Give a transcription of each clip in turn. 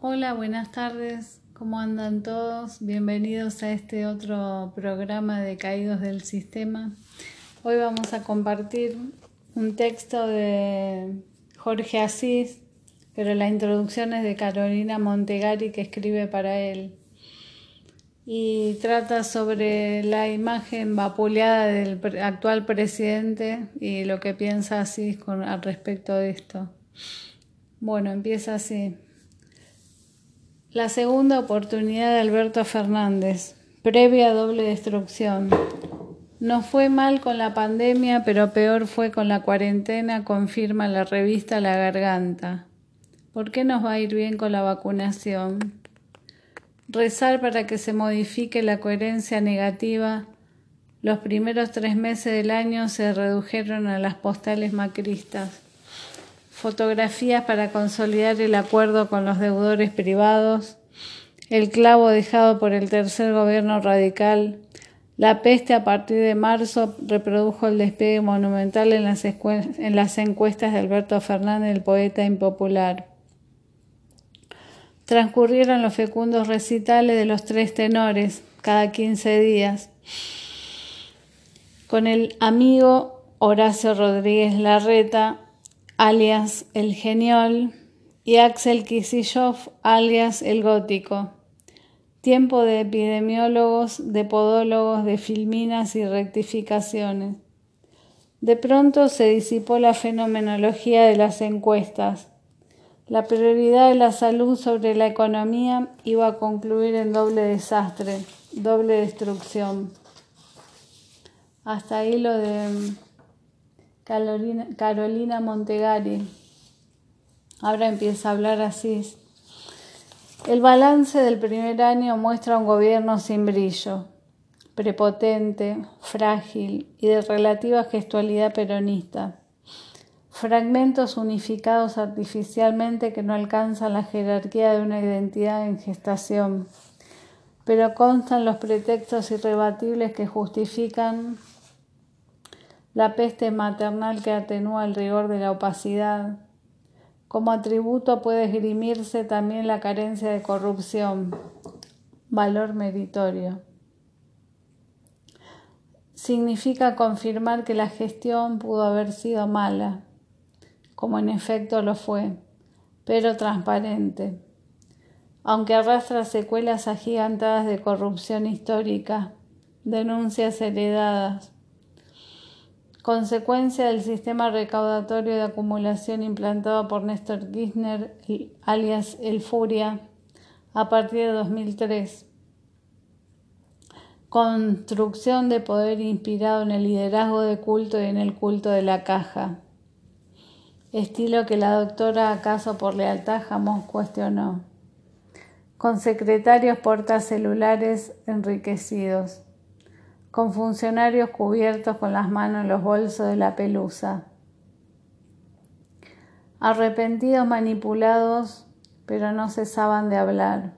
Hola, buenas tardes. ¿Cómo andan todos? Bienvenidos a este otro programa de Caídos del Sistema. Hoy vamos a compartir un texto de Jorge Asís, pero la introducción es de Carolina Montegari que escribe para él. Y trata sobre la imagen vapuleada del actual presidente y lo que piensa Asís con, al respecto de esto. Bueno, empieza así. La segunda oportunidad de Alberto Fernández, previa doble destrucción. No fue mal con la pandemia, pero peor fue con la cuarentena, confirma la revista La Garganta. ¿Por qué nos va a ir bien con la vacunación? Rezar para que se modifique la coherencia negativa. Los primeros tres meses del año se redujeron a las postales macristas fotografías para consolidar el acuerdo con los deudores privados, el clavo dejado por el tercer gobierno radical, la peste a partir de marzo reprodujo el despegue monumental en las, en las encuestas de Alberto Fernández, el poeta impopular. Transcurrieron los fecundos recitales de los tres tenores cada 15 días. Con el amigo Horacio Rodríguez Larreta alias el Genial, y Axel Kisillov, alias el Gótico. Tiempo de epidemiólogos, de podólogos, de filminas y rectificaciones. De pronto se disipó la fenomenología de las encuestas. La prioridad de la salud sobre la economía iba a concluir en doble desastre, doble destrucción. Hasta ahí lo de Carolina, Montegari. Ahora empieza a hablar así. El balance del primer año muestra un gobierno sin brillo, prepotente, frágil y de relativa gestualidad peronista. Fragmentos unificados artificialmente que no alcanzan la jerarquía de una identidad en gestación, pero constan los pretextos irrebatibles que justifican la peste maternal que atenúa el rigor de la opacidad. Como atributo puede esgrimirse también la carencia de corrupción, valor meritorio. Significa confirmar que la gestión pudo haber sido mala, como en efecto lo fue, pero transparente, aunque arrastra secuelas agigantadas de corrupción histórica, denuncias heredadas, consecuencia del sistema recaudatorio de acumulación implantado por Néstor Kirchner, alias El Furia, a partir de 2003. Construcción de poder inspirado en el liderazgo de culto y en el culto de la caja. Estilo que la doctora, acaso por lealtad, jamás cuestionó. Con secretarios portacelulares enriquecidos con funcionarios cubiertos con las manos en los bolsos de la pelusa. Arrepentidos manipulados, pero no cesaban de hablar.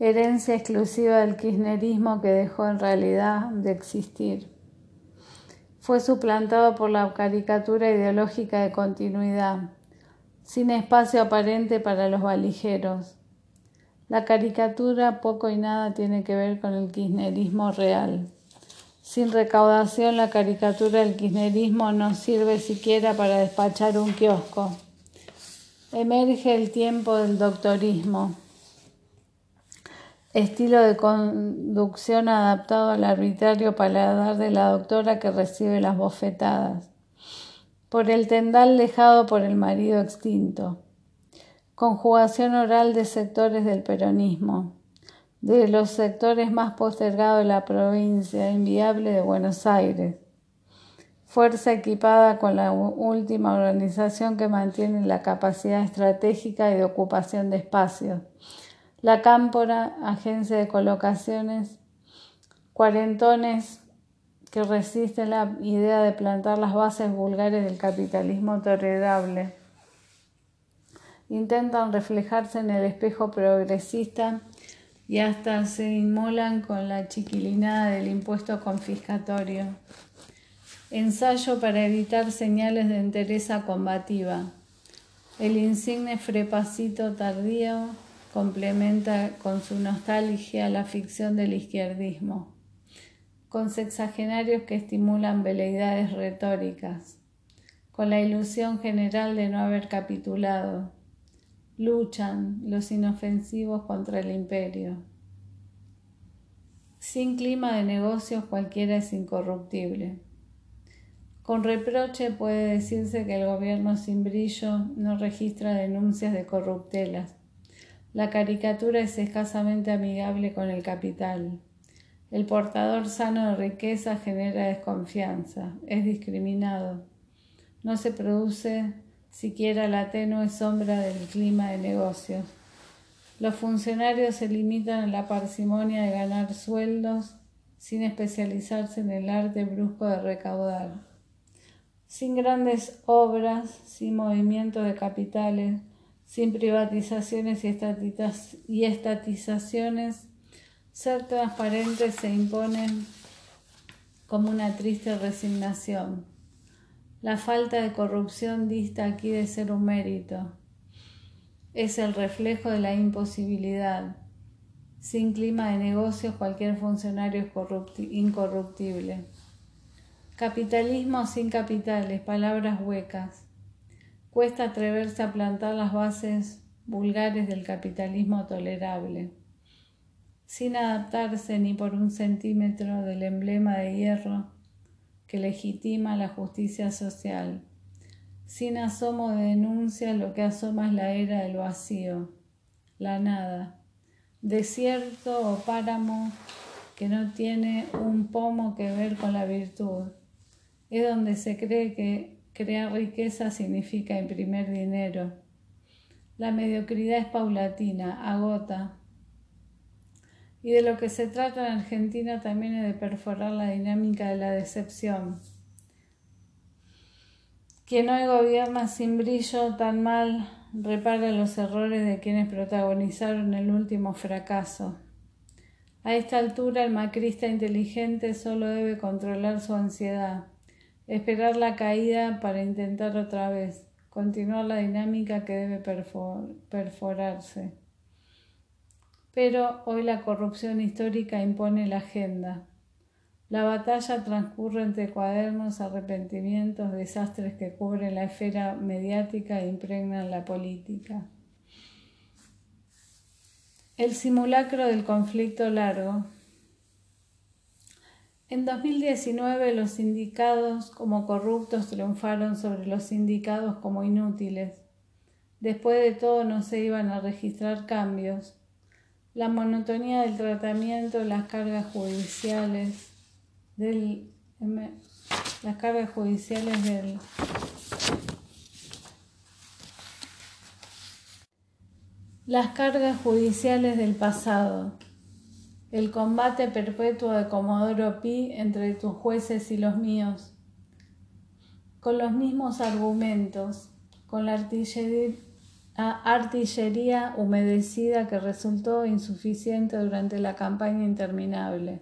Herencia exclusiva del kirchnerismo que dejó en realidad de existir. Fue suplantado por la caricatura ideológica de continuidad, sin espacio aparente para los valijeros la caricatura poco y nada tiene que ver con el kirchnerismo real. Sin recaudación, la caricatura del kirchnerismo no sirve siquiera para despachar un kiosco. Emerge el tiempo del doctorismo, estilo de conducción adaptado al arbitrario paladar de la doctora que recibe las bofetadas, por el tendal dejado por el marido extinto conjugación oral de sectores del peronismo, de los sectores más postergados de la provincia inviable de Buenos Aires, fuerza equipada con la última organización que mantiene la capacidad estratégica y de ocupación de espacios, la Cámpora, agencia de colocaciones, cuarentones que resisten la idea de plantar las bases vulgares del capitalismo tolerable intentan reflejarse en el espejo progresista y hasta se inmolan con la chiquilinada del impuesto confiscatorio. Ensayo para evitar señales de entereza combativa. El insigne frepacito tardío complementa con su nostalgia la ficción del izquierdismo, con sexagenarios que estimulan veleidades retóricas, con la ilusión general de no haber capitulado. Luchan los inofensivos contra el imperio. Sin clima de negocios cualquiera es incorruptible. Con reproche puede decirse que el gobierno sin brillo no registra denuncias de corruptelas. La caricatura es escasamente amigable con el capital. El portador sano de riqueza genera desconfianza, es discriminado. No se produce siquiera la tenue sombra del clima de negocios. Los funcionarios se limitan a la parsimonia de ganar sueldos sin especializarse en el arte brusco de recaudar sin grandes obras, sin movimiento de capitales, sin privatizaciones y, estatizaciones, ser transparentes se impone como una triste resignación. La falta de corrupción dista aquí de ser un mérito. Es el reflejo de la imposibilidad. Sin clima de negocios cualquier funcionario es incorruptible. Capitalismo sin capitales, palabras huecas. Cuesta atreverse a plantar las bases vulgares del capitalismo tolerable, sin adaptarse ni por un centímetro del emblema de hierro que legitima la justicia social, sin asomo de denuncia lo que asoma es la era del vacío, la nada, desierto o páramo que no tiene un pomo que ver con la virtud es donde se cree que crear riqueza significa imprimir dinero. La mediocridad es paulatina, agota. Y de lo que se trata en Argentina también es de perforar la dinámica de la decepción. Quien hoy gobierna sin brillo tan mal repara los errores de quienes protagonizaron el último fracaso. A esta altura el macrista inteligente solo debe controlar su ansiedad Esperar la caída para intentar otra vez. Continuar la dinámica que debe perforarse. Pero hoy la corrupción histórica impone la agenda. La batalla transcurre entre cuadernos, arrepentimientos, desastres que cubren la esfera mediática e impregnan la política. El simulacro del conflicto largo en 2019 los sindicados como corruptos triunfaron sobre los sindicados como inútiles. Después de todo no se iban a registrar cambios. La monotonía del tratamiento, las cargas judiciales del las cargas judiciales del las cargas judiciales del pasado el combate perpetuo de Comodoro Pi entre tus jueces y los míos, con los mismos argumentos, con la artillería, humedecida que resultó insuficiente durante la campaña interminable.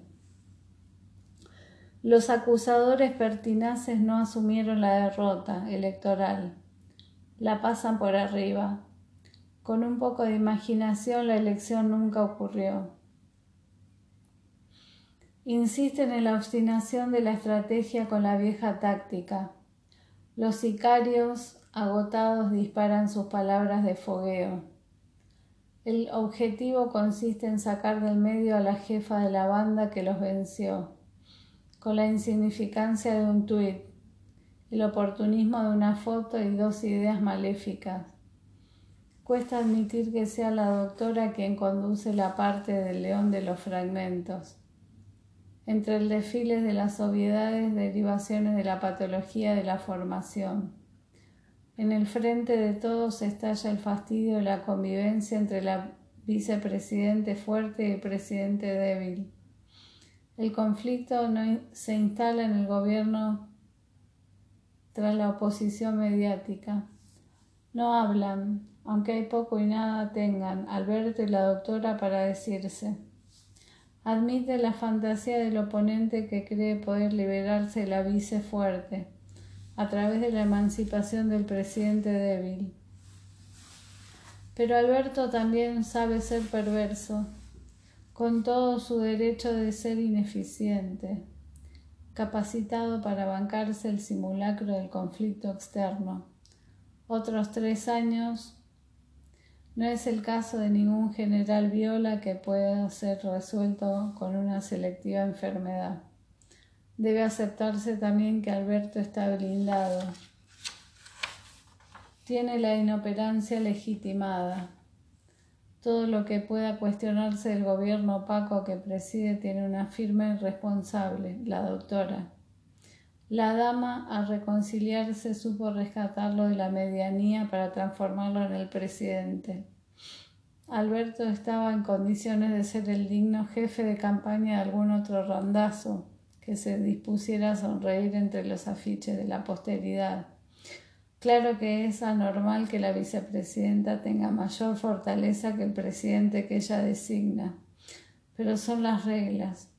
Los acusadores pertinaces no asumieron la derrota electoral, la pasan por arriba. Con un poco de imaginación la elección nunca ocurrió insisten en la obstinación de la estrategia con la vieja táctica. Los sicarios agotados disparan sus palabras de fogueo. El objetivo consiste en sacar del medio a la jefa de la banda que los venció, con la insignificancia de un tuit, el oportunismo de una foto y dos ideas maléficas. Cuesta admitir que sea la doctora quien conduce la parte del león de los fragmentos entre el desfile de las obviedades derivaciones de la patología de la formación. En el frente de todos estalla el fastidio de la convivencia entre la vicepresidente fuerte y el presidente débil. El conflicto no se instala en el gobierno tras la oposición mediática. No hablan, aunque hay poco y nada tengan, Alberto y la doctora para decirse. Admite la fantasía del oponente que cree poder liberarse de la vice fuerte a través de la emancipación del presidente débil. Pero Alberto también sabe ser perverso, con todo su derecho de ser ineficiente, capacitado para bancarse el simulacro del conflicto externo. Otros tres años no es el caso de ningún general viola que pueda ser resuelto con una selectiva enfermedad. Debe aceptarse también que Alberto está blindado. Tiene la inoperancia legitimada. Todo lo que pueda cuestionarse del gobierno opaco que preside tiene una firme responsable, la doctora. La dama, al reconciliarse, supo rescatarlo de la medianía para transformarlo en el presidente. Alberto estaba en condiciones de ser el digno jefe de campaña de algún otro rondazo que se dispusiera a sonreír entre los afiches de la posteridad. Claro que es anormal que la vicepresidenta tenga mayor fortaleza que el presidente que ella designa, pero son las reglas.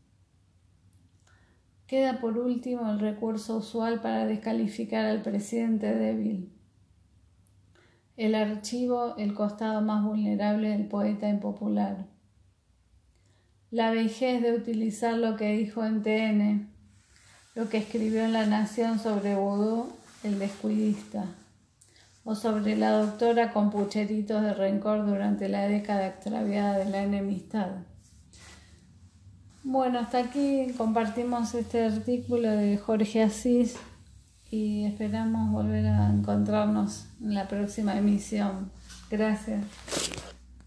Queda por último el recurso usual para descalificar al presidente débil. El archivo, el costado más vulnerable del poeta impopular. La vejez de utilizar lo que dijo en TN, lo que escribió en La Nación sobre Vudú, el descuidista, o sobre la doctora con pucheritos de rencor durante la década extraviada de la enemistad. Bueno, hasta aquí compartimos este artículo de Jorge Asís y esperamos volver a encontrarnos en la próxima emisión. Gracias.